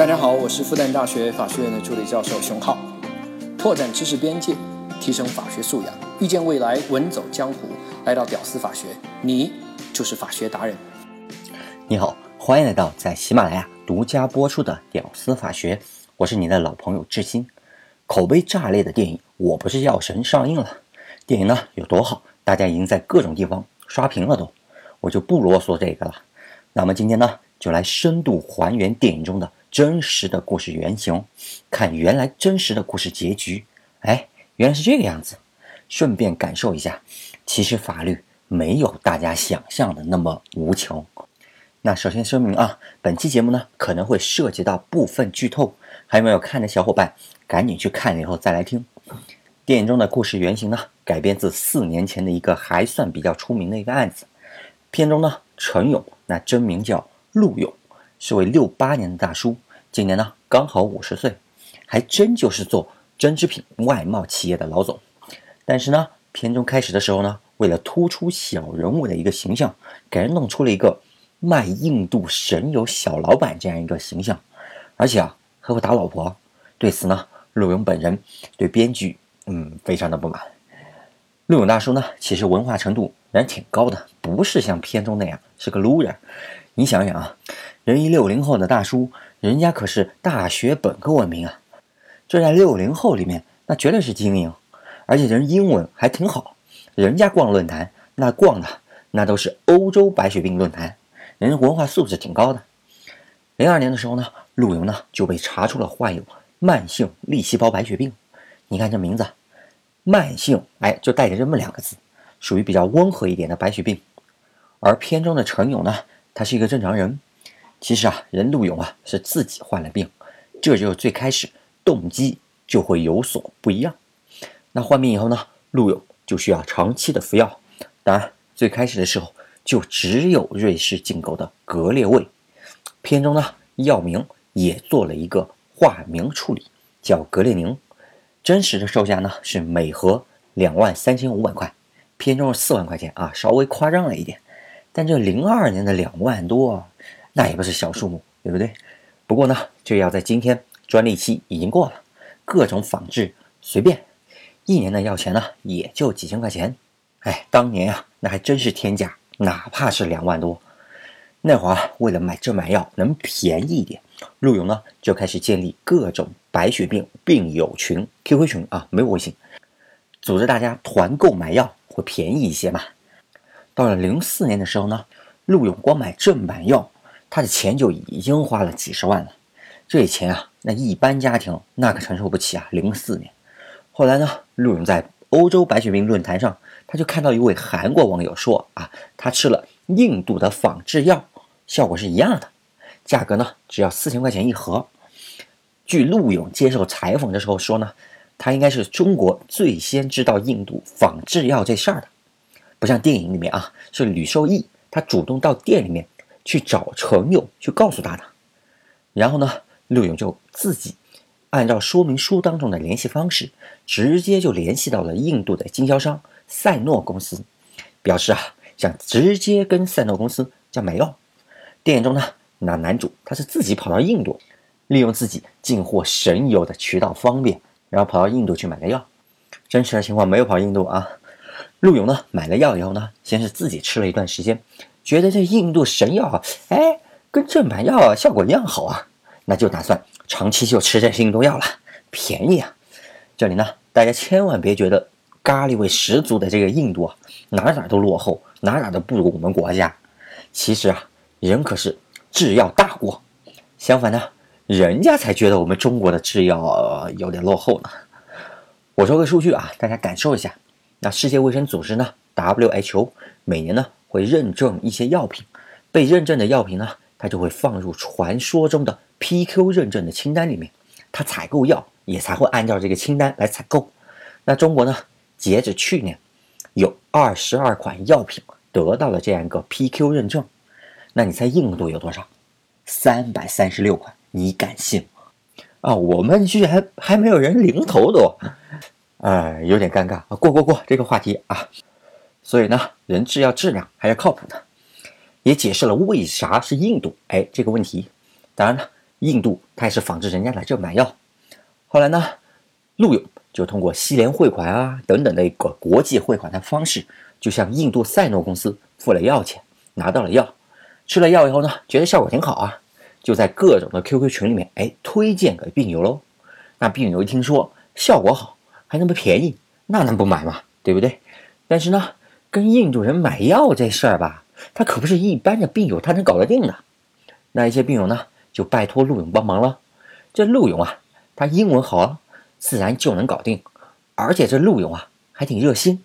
大家好，我是复旦大学法学院的助理教授熊浩，拓展知识边界，提升法学素养，遇见未来，稳走江湖。来到屌丝法学，你就是法学达人。你好，欢迎来到在喜马拉雅独家播出的《屌丝法学》，我是你的老朋友志新。口碑炸裂的电影《我不是药神》上映了，电影呢有多好，大家已经在各种地方刷屏了都，我就不啰嗦这个了。那么今天呢，就来深度还原电影中的真实的故事原型，看原来真实的故事结局。哎，原来是这个样子，顺便感受一下。其实法律没有大家想象的那么无情。那首先声明啊，本期节目呢可能会涉及到部分剧透，还没有看的小伙伴赶紧去看了以后再来听。电影中的故事原型呢改编自四年前的一个还算比较出名的一个案子。片中呢，陈勇那真名叫陆勇，是位六八年的大叔，今年呢刚好五十岁，还真就是做针织品外贸企业的老总。但是呢。片中开始的时候呢，为了突出小人物的一个形象，给人弄出了一个卖印度神油小老板这样一个形象，而且啊还会打老婆。对此呢，陆勇本人对编剧嗯非常的不满。陆勇大叔呢，其实文化程度人挺高的，不是像片中那样是个 loser。你想想啊，人一六零后的大叔，人家可是大学本科文凭啊，这在六零后里面那绝对是精英。而且人英文还挺好，人家逛论坛那逛的那都是欧洲白血病论坛，人文化素质挺高的。零二年的时候呢，陆游呢就被查出了患有慢性粒细胞白血病。你看这名字，慢性，哎，就带着这么两个字，属于比较温和一点的白血病。而片中的陈勇呢，他是一个正常人。其实啊，人陆勇啊是自己患了病，这就是最开始动机就会有所不一样。那患病以后呢，陆勇就需要长期的服药。当然，最开始的时候就只有瑞士进口的格列卫。片中呢，药名也做了一个化名处理，叫格列宁。真实的售价呢是每盒两万三千五百块，片中是四万块钱啊，稍微夸张了一点。但这零二年的两万多，那也不是小数目，对不对？不过呢，就要在今天专利期已经过了，各种仿制随便。一年的药钱呢，也就几千块钱。哎，当年啊，那还真是天价，哪怕是两万多。那会儿为了买这买药能便宜一点，陆勇呢就开始建立各种白血病病友群 QQ 群啊，没有微信，组织大家团购买药会便宜一些嘛。到了零四年的时候呢，陆勇光买正版药，他的钱就已经花了几十万了。这钱啊，那一般家庭那可承受不起啊。零四年。后来呢，陆勇在欧洲白血病论坛上，他就看到一位韩国网友说啊，他吃了印度的仿制药，效果是一样的，价格呢只要四千块钱一盒。据陆勇接受采访的时候说呢，他应该是中国最先知道印度仿制药这事儿的，不像电影里面啊，是吕受益他主动到店里面去找陈勇去告诉他的，然后呢，陆勇就自己。按照说明书当中的联系方式，直接就联系到了印度的经销商赛诺公司，表示啊想直接跟赛诺公司叫买药。电影中呢，那男主他是自己跑到印度，利用自己进货神油的渠道方便，然后跑到印度去买的药。真实的情况没有跑印度啊。陆勇呢买了药以后呢，先是自己吃了一段时间，觉得这印度神药啊，哎，跟正版药效果一样好啊，那就打算。长期就吃这印度药了，便宜啊！这里呢，大家千万别觉得咖喱味十足的这个印度啊，哪哪都落后，哪哪都不如我们国家。其实啊，人可是制药大国，相反呢，人家才觉得我们中国的制药有点落后呢。我说个数据啊，大家感受一下。那世界卫生组织呢，WHO 每年呢会认证一些药品，被认证的药品呢，它就会放入传说中的。PQ 认证的清单里面，它采购药也才会按照这个清单来采购。那中国呢？截止去年，有二十二款药品得到了这样一个 PQ 认证。那你猜印度有多少？三百三十六款，你敢信吗？啊，我们居然还没有人零头多，呃，有点尴尬啊！过过过这个话题啊。所以呢，人质要质量还是靠谱的，也解释了为啥是印度哎这个问题。当然了。印度他也是仿制人家来这买药。后来呢，陆勇就通过西联汇款啊等等的一个国际汇款的方式，就向印度赛诺公司付了药钱，拿到了药。吃了药以后呢，觉得效果挺好啊，就在各种的 QQ 群里面，哎，推荐给病友喽。那病友一听说效果好，还那么便宜，那能不买吗？对不对？但是呢，跟印度人买药这事儿吧，他可不是一般的病友他能搞得定的。那一些病友呢，就拜托陆勇帮忙了。这陆勇啊，他英文好啊，自然就能搞定。而且这陆勇啊，还挺热心，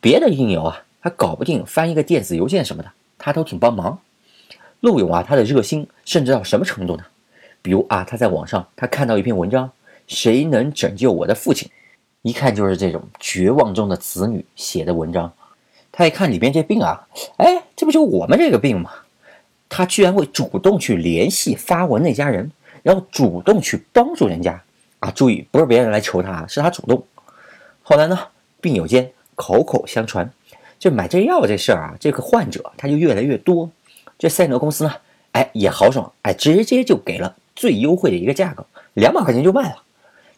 别的病友啊，他搞不定翻一个电子邮件什么的，他都挺帮忙。陆勇啊，他的热心甚至到什么程度呢？比如啊，他在网上他看到一篇文章，谁能拯救我的父亲？一看就是这种绝望中的子女写的文章。他一看里边这病啊，哎，这不就我们这个病吗？他居然会主动去联系发文那家人，然后主动去帮助人家啊！注意，不是别人来求他，是他主动。后来呢，病友间口口相传，就买这药这事儿啊，这个患者他就越来越多。这赛诺公司呢，哎，也豪爽，哎，直接就给了最优惠的一个价格，两百块钱就卖了，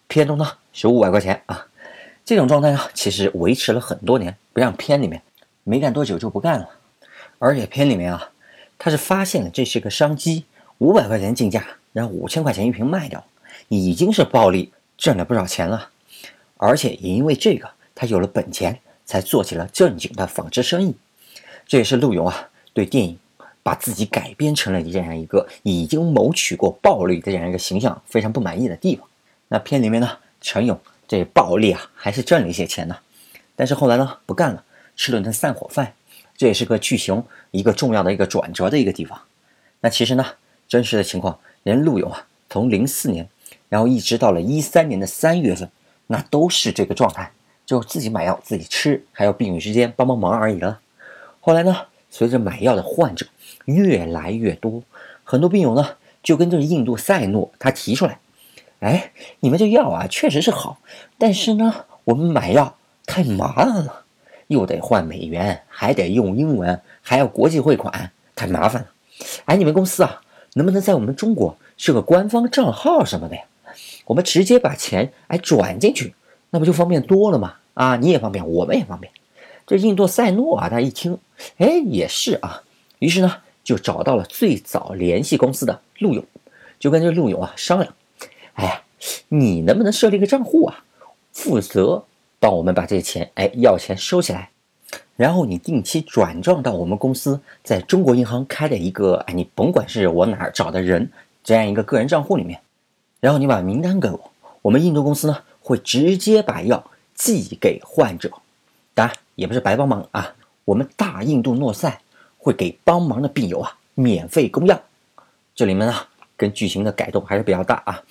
片中呢是五百块钱啊。这种状态呢，其实维持了很多年，不让片里面没干多久就不干了。而且片里面啊，他是发现了这是个商机，五百块钱进价，然后五千块钱一瓶卖掉，已经是暴利挣了不少钱了。而且也因为这个，他有了本钱，才做起了正经的纺织生意。这也是陆勇啊对电影。把自己改编成了这样一个已经谋取过暴利的这样一个形象，非常不满意的地方。那片里面呢，陈勇这暴利啊，还是挣了一些钱呢。但是后来呢，不干了，吃了顿散伙饭。这也是个剧情一个重要的一个转折的一个地方。那其实呢，真实的情况，连陆勇啊，从零四年，然后一直到了一三年的三月份，那都是这个状态，就自己买药自己吃，还有病友之间帮帮忙而已了。后来呢，随着买药的患者。越来越多，很多病友呢就跟这个印度赛诺他提出来，哎，你们这药啊确实是好，但是呢我们买药太麻烦了，又得换美元，还得用英文，还要国际汇款，太麻烦了。哎，你们公司啊能不能在我们中国设个官方账号什么的呀？我们直接把钱哎转进去，那不就方便多了吗？啊，你也方便，我们也方便。这印度赛诺啊，他一听，哎，也是啊，于是呢。就找到了最早联系公司的陆勇，就跟这陆勇啊商量，哎呀，你能不能设立一个账户啊，负责帮我们把这些钱，哎，要钱收起来，然后你定期转账到我们公司在中国银行开的一个，哎，你甭管是我哪儿找的人这样一个个人账户里面，然后你把名单给我，我们印度公司呢会直接把药寄给患者，当然也不是白帮忙啊，我们大印度诺赛。会给帮忙的病友啊免费供药，这里面呢跟剧情的改动还是比较大啊。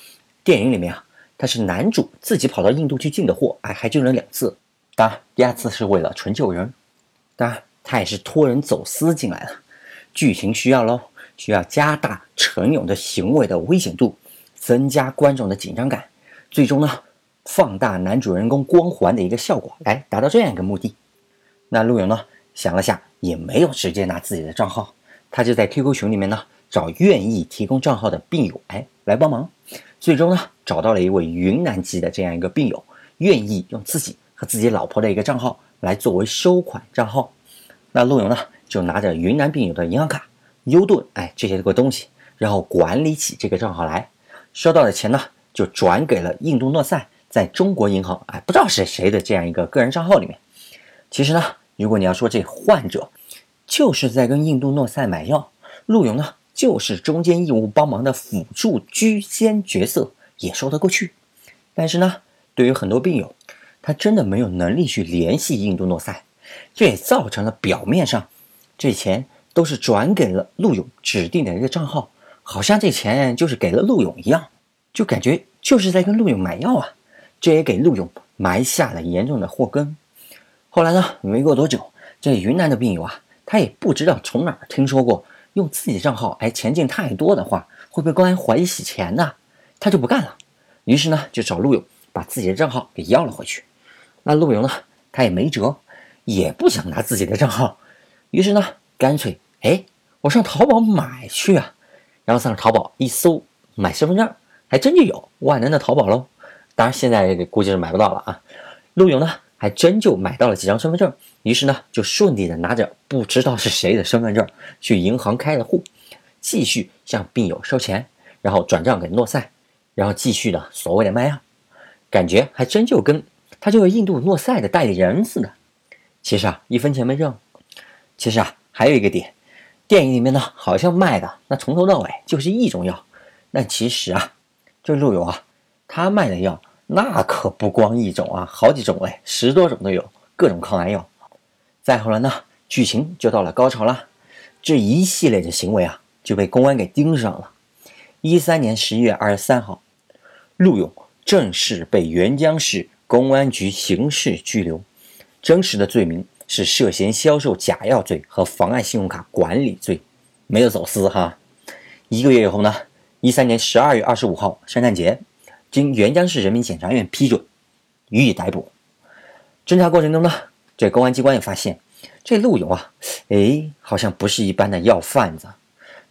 电影里面啊，他是男主自己跑到印度去进的货，哎，还救人两次。当然，第二次是为了纯救人，当然他也是托人走私进来的。剧情需要喽，需要加大陈勇的行为的危险度，增加观众的紧张感，最终呢放大男主人公光环的一个效果，来达到这样一个目的。那陆勇呢想了下。也没有直接拿自己的账号，他就在 QQ 群里面呢找愿意提供账号的病友，哎，来帮忙。最终呢找到了一位云南籍的这样一个病友，愿意用自己和自己老婆的一个账号来作为收款账号。那陆勇呢就拿着云南病友的银行卡、优盾，哎，这些个东西，然后管理起这个账号来。收到的钱呢就转给了印度诺赛在中国银行，哎，不知道是谁的这样一个个人账号里面。其实呢。如果你要说这患者就是在跟印度诺赛买药，陆勇呢就是中间义务帮忙的辅助居间角色，也说得过去。但是呢，对于很多病友，他真的没有能力去联系印度诺赛，这也造成了表面上这钱都是转给了陆勇指定的一个账号，好像这钱就是给了陆勇一样，就感觉就是在跟陆勇买药啊，这也给陆勇埋下了严重的祸根。后来呢？没过多久，这云南的病友啊，他也不知道从哪儿听说过用自己的账号，哎，钱进太多的话会被公安怀疑洗钱呢，他就不干了。于是呢，就找陆勇把自己的账号给要了回去。那陆勇呢，他也没辙，也不想拿自己的账号，于是呢，干脆哎，我上淘宝买去啊。然后上淘宝一搜，买身份证，还真就有万能的淘宝喽。当然现在估计是买不到了啊。陆勇呢，还真就买到了几张身份证，于是呢，就顺利的拿着不知道是谁的身份证去银行开了户，继续向病友收钱，然后转账给诺赛，然后继续的所谓的卖药，感觉还真就跟他就是印度诺赛的代理人似的。其实啊，一分钱没挣。其实啊，还有一个点，电影里面呢，好像卖的那从头到尾就是一种药，那其实啊，这陆勇啊，他卖的药那可不光一种啊，好几种哎，十多种都有，各种抗癌药。再后来呢，剧情就到了高潮了，这一系列的行为啊，就被公安给盯上了。一三年十一月二十三号，陆勇正式被沅江市公安局刑事拘留，真实的罪名。是涉嫌销售假药罪和妨碍信用卡管理罪，没有走私哈。一个月以后呢，一三年十二月二十五号圣诞节，经沅江市人民检察院批准，予以逮捕。侦查过程中呢，这公安机关也发现，这陆勇啊，哎，好像不是一般的药贩子。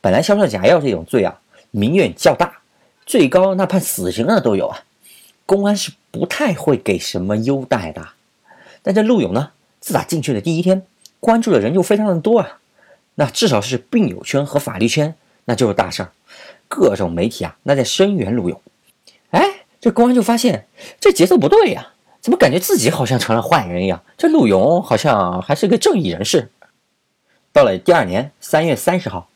本来销售假药这种罪啊，民怨较大，最高那判死刑的都有啊。公安是不太会给什么优待的。但这陆勇呢？自打进去的第一天，关注的人就非常的多啊。那至少是病友圈和法律圈，那就是大事儿。各种媒体啊，那在声援陆勇。哎，这公安就发现这节奏不对呀，怎么感觉自己好像成了坏人一样？这陆勇好像还是个正义人士。到了第二年三月三十号，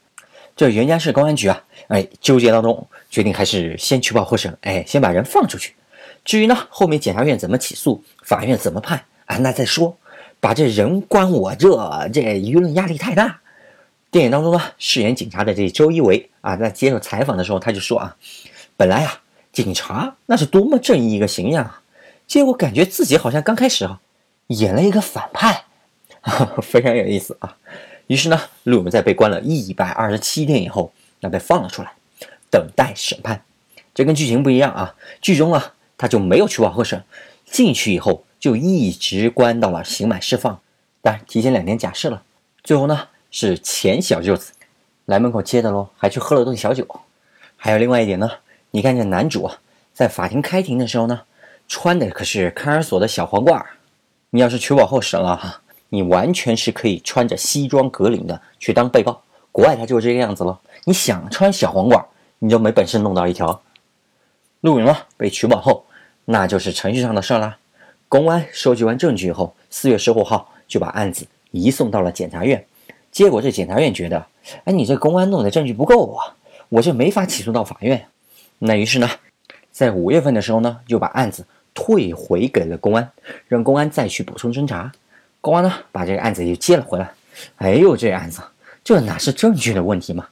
这沅江市公安局啊，哎，纠结当中决定还是先取保候审，哎，先把人放出去。至于呢，后面检察院怎么起诉，法院怎么判啊，那再说。把这人关我这，这舆论压力太大。电影当中呢，饰演警察的这周一围啊，在接受采访的时候，他就说啊，本来啊，警察那是多么正义一个形象啊，结果感觉自己好像刚开始啊，演了一个反派，非常有意思啊。于是呢，陆勇在被关了一百二十七天以后，那被放了出来，等待审判。这跟剧情不一样啊，剧中啊，他就没有取保候审，进去以后。就一直关到了刑满释放，但提前两天假释了。最后呢是前小舅子来门口接的喽，还去喝了顿小酒。还有另外一点呢，你看这男主啊，在法庭开庭的时候呢，穿的可是看守所的小黄褂。你要是取保候审了哈，你完全是可以穿着西装革领的去当被告。国外他就是这个样子喽。你想穿小黄褂，你就没本事弄到一条。陆勇呢被取保后，那就是程序上的事了。公安收集完证据以后，四月十五号就把案子移送到了检察院。结果这检察院觉得，哎，你这公安弄的证据不够啊，我这没法起诉到法院。那于是呢，在五月份的时候呢，就把案子退回给了公安，让公安再去补充侦查。公安呢，把这个案子又接了回来。哎呦，这案子这哪是证据的问题嘛？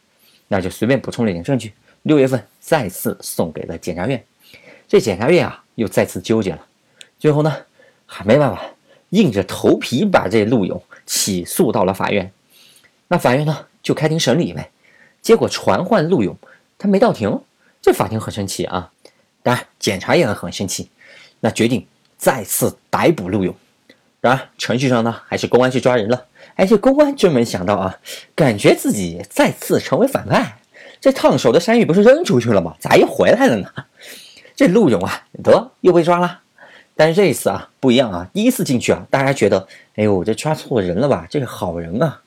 那就随便补充了点证据。六月份再次送给了检察院。这检察院啊，又再次纠结了。最后呢？还没办法，硬着头皮把这陆勇起诉到了法院。那法院呢，就开庭审理呗。结果传唤陆勇，他没到庭，这法庭很生气啊。当然，检察也很生气，那决定再次逮捕陆勇。然而，程序上呢，还是公安去抓人了。哎，这公安真没想到啊，感觉自己再次成为反派。这烫手的山芋不是扔出去了吗？咋又回来了呢？这陆勇啊，得又被抓了。但是这一次啊不一样啊，第一次进去啊，大家觉得，哎呦，这抓错人了吧？这个好人啊，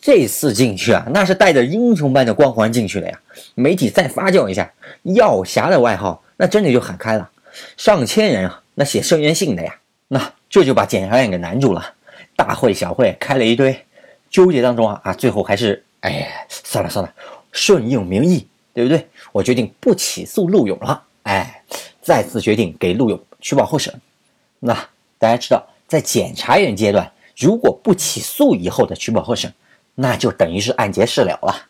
这次进去啊，那是带着英雄般的光环进去的呀。媒体再发酵一下，药侠的外号，那真的就喊开了，上千人啊，那写声援信的呀，那这就把检察院给难住了。大会小会开了一堆，纠结当中啊啊，最后还是，哎，算了算了，顺应民意，对不对？我决定不起诉陆勇了，哎，再次决定给陆勇取保候审。那大家知道，在检察院阶段，如果不起诉以后的取保候审，那就等于是案结事了了。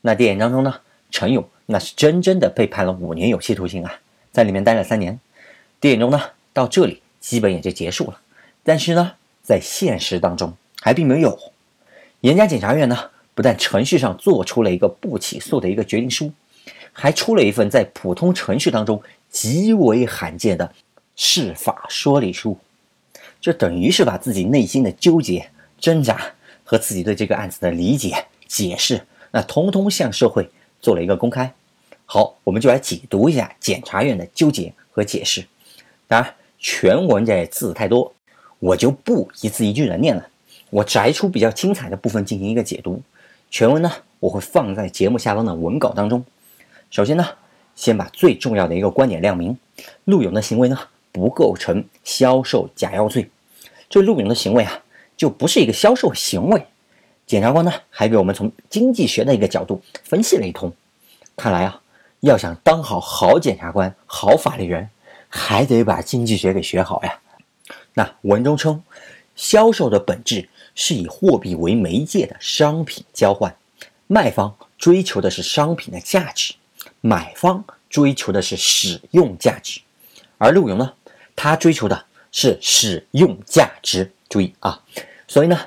那电影当中呢，陈勇那是真正的被判了五年有期徒刑啊，在里面待了三年。电影中呢，到这里基本也就结束了。但是呢，在现实当中还并没有。严家检察院呢，不但程序上做出了一个不起诉的一个决定书，还出了一份在普通程序当中极为罕见的。释法说理书，这等于是把自己内心的纠结、挣扎和自己对这个案子的理解、解释，那通通向社会做了一个公开。好，我们就来解读一下检察院的纠结和解释。当然，全文这字太多，我就不一字一句的念了。我摘出比较精彩的部分进行一个解读。全文呢，我会放在节目下方的文稿当中。首先呢，先把最重要的一个观点亮明：陆勇的行为呢，不构成销售假药罪。这陆勇的行为啊，就不是一个销售行为。检察官呢，还给我们从经济学的一个角度分析了一通。看来啊，要想当好好检察官、好法律人，还得把经济学给学好呀。那文中称，销售的本质是以货币为媒介的商品交换，卖方追求的是商品的价值，买方追求的是使用价值。而陆勇呢，他追求的是使用价值。注意啊，所以呢。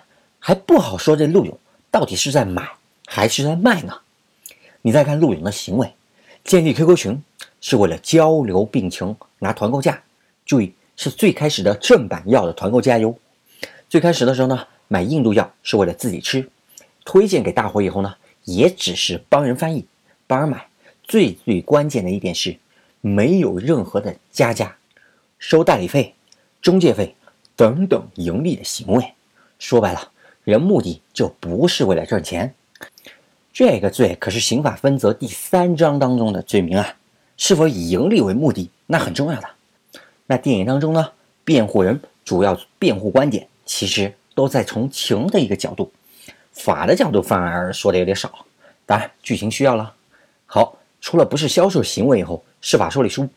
还不好说，这陆勇到底是在买还是在卖呢？你再看陆勇的行为，建立 QQ 群是为了交流病情，拿团购价。注意，是最开始的正版药的团购价哟。最开始的时候呢，买印度药是为了自己吃，推荐给大伙以后呢，也只是帮人翻译，帮人买。最最关键的一点是，没有任何的加价、收代理费、中介费等等盈利的行为。说白了。人目的就不是为了赚钱，这个罪可是刑法分则第三章当中的罪名啊！是否以盈利为目的，那很重要的。那电影当中呢，辩护人主要辩护观点其实都在从情的一个角度，法的角度反而说的有点少。当然，剧情需要了。好，除了不是销售行为以后，司法受理书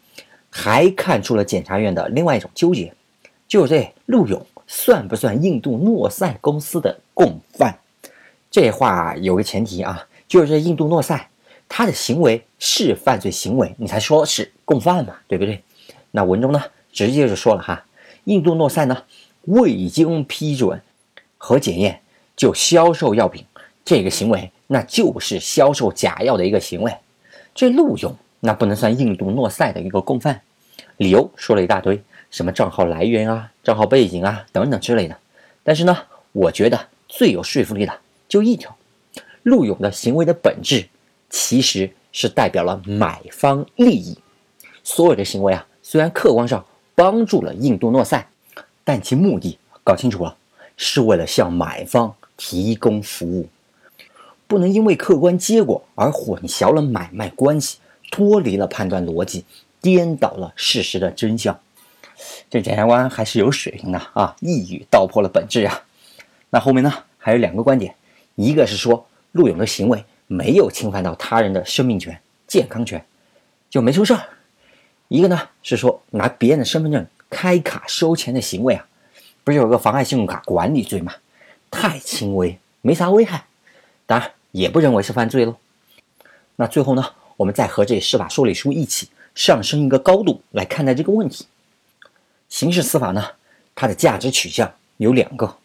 还看出了检察院的另外一种纠结，就是这陆勇。算不算印度诺赛公司的共犯？这话有个前提啊，就是印度诺赛他的行为是犯罪行为，你才说是共犯嘛，对不对？那文中呢直接就说了哈，印度诺赛呢未经批准和检验就销售药品，这个行为那就是销售假药的一个行为。这陆勇那不能算印度诺赛的一个共犯，理由说了一大堆。什么账号来源啊，账号背景啊，等等之类的。但是呢，我觉得最有说服力的就一条：陆勇的行为的本质其实是代表了买方利益。所有的行为啊，虽然客观上帮助了印度诺赛，但其目的搞清楚了，是为了向买方提供服务。不能因为客观结果而混淆了买卖关系，脱离了判断逻辑，颠倒了事实的真相。这检察官还是有水平的啊！一语道破了本质啊。那后面呢，还有两个观点，一个是说陆勇的行为没有侵犯到他人的生命权、健康权，就没出事儿；一个呢是说拿别人的身份证开卡收钱的行为啊，不是有个妨碍信用卡管理罪吗？太轻微，没啥危害，当然也不认为是犯罪喽。那最后呢，我们再和这司法受理书一起上升一个高度来看待这个问题。刑事司法呢，它的价值取向有两个：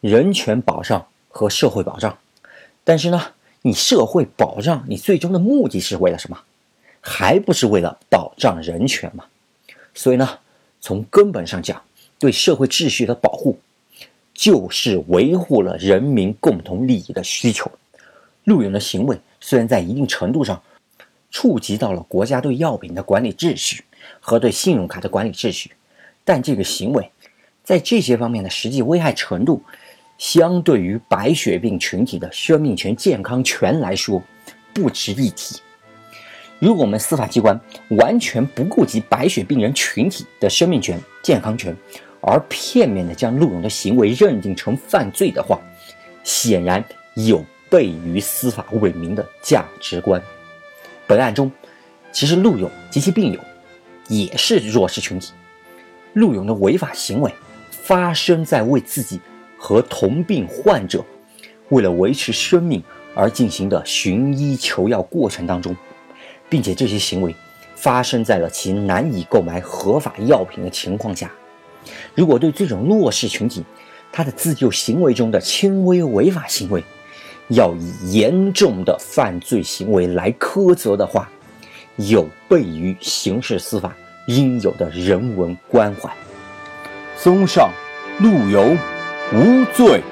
人权保障和社会保障。但是呢，你社会保障，你最终的目的是为了什么？还不是为了保障人权吗？所以呢，从根本上讲，对社会秩序的保护，就是维护了人民共同利益的需求。陆勇的行为虽然在一定程度上触及到了国家对药品的管理秩序和对信用卡的管理秩序。但这个行为，在这些方面的实际危害程度，相对于白血病群体的生命权、健康权来说，不值一提。如果我们司法机关完全不顾及白血病人群体的生命权、健康权，而片面的将陆勇的行为认定成犯罪的话，显然有悖于司法为民的价值观。本案中，其实陆勇及其病友也是弱势群体。陆勇的违法行为发生在为自己和同病患者为了维持生命而进行的寻医求药过程当中，并且这些行为发生在了其难以购买合法药品的情况下。如果对这种弱势群体他的自救行为中的轻微违法行为要以严重的犯罪行为来苛责的话，有悖于刑事司法。应有的人文关怀。综上，陆游无罪。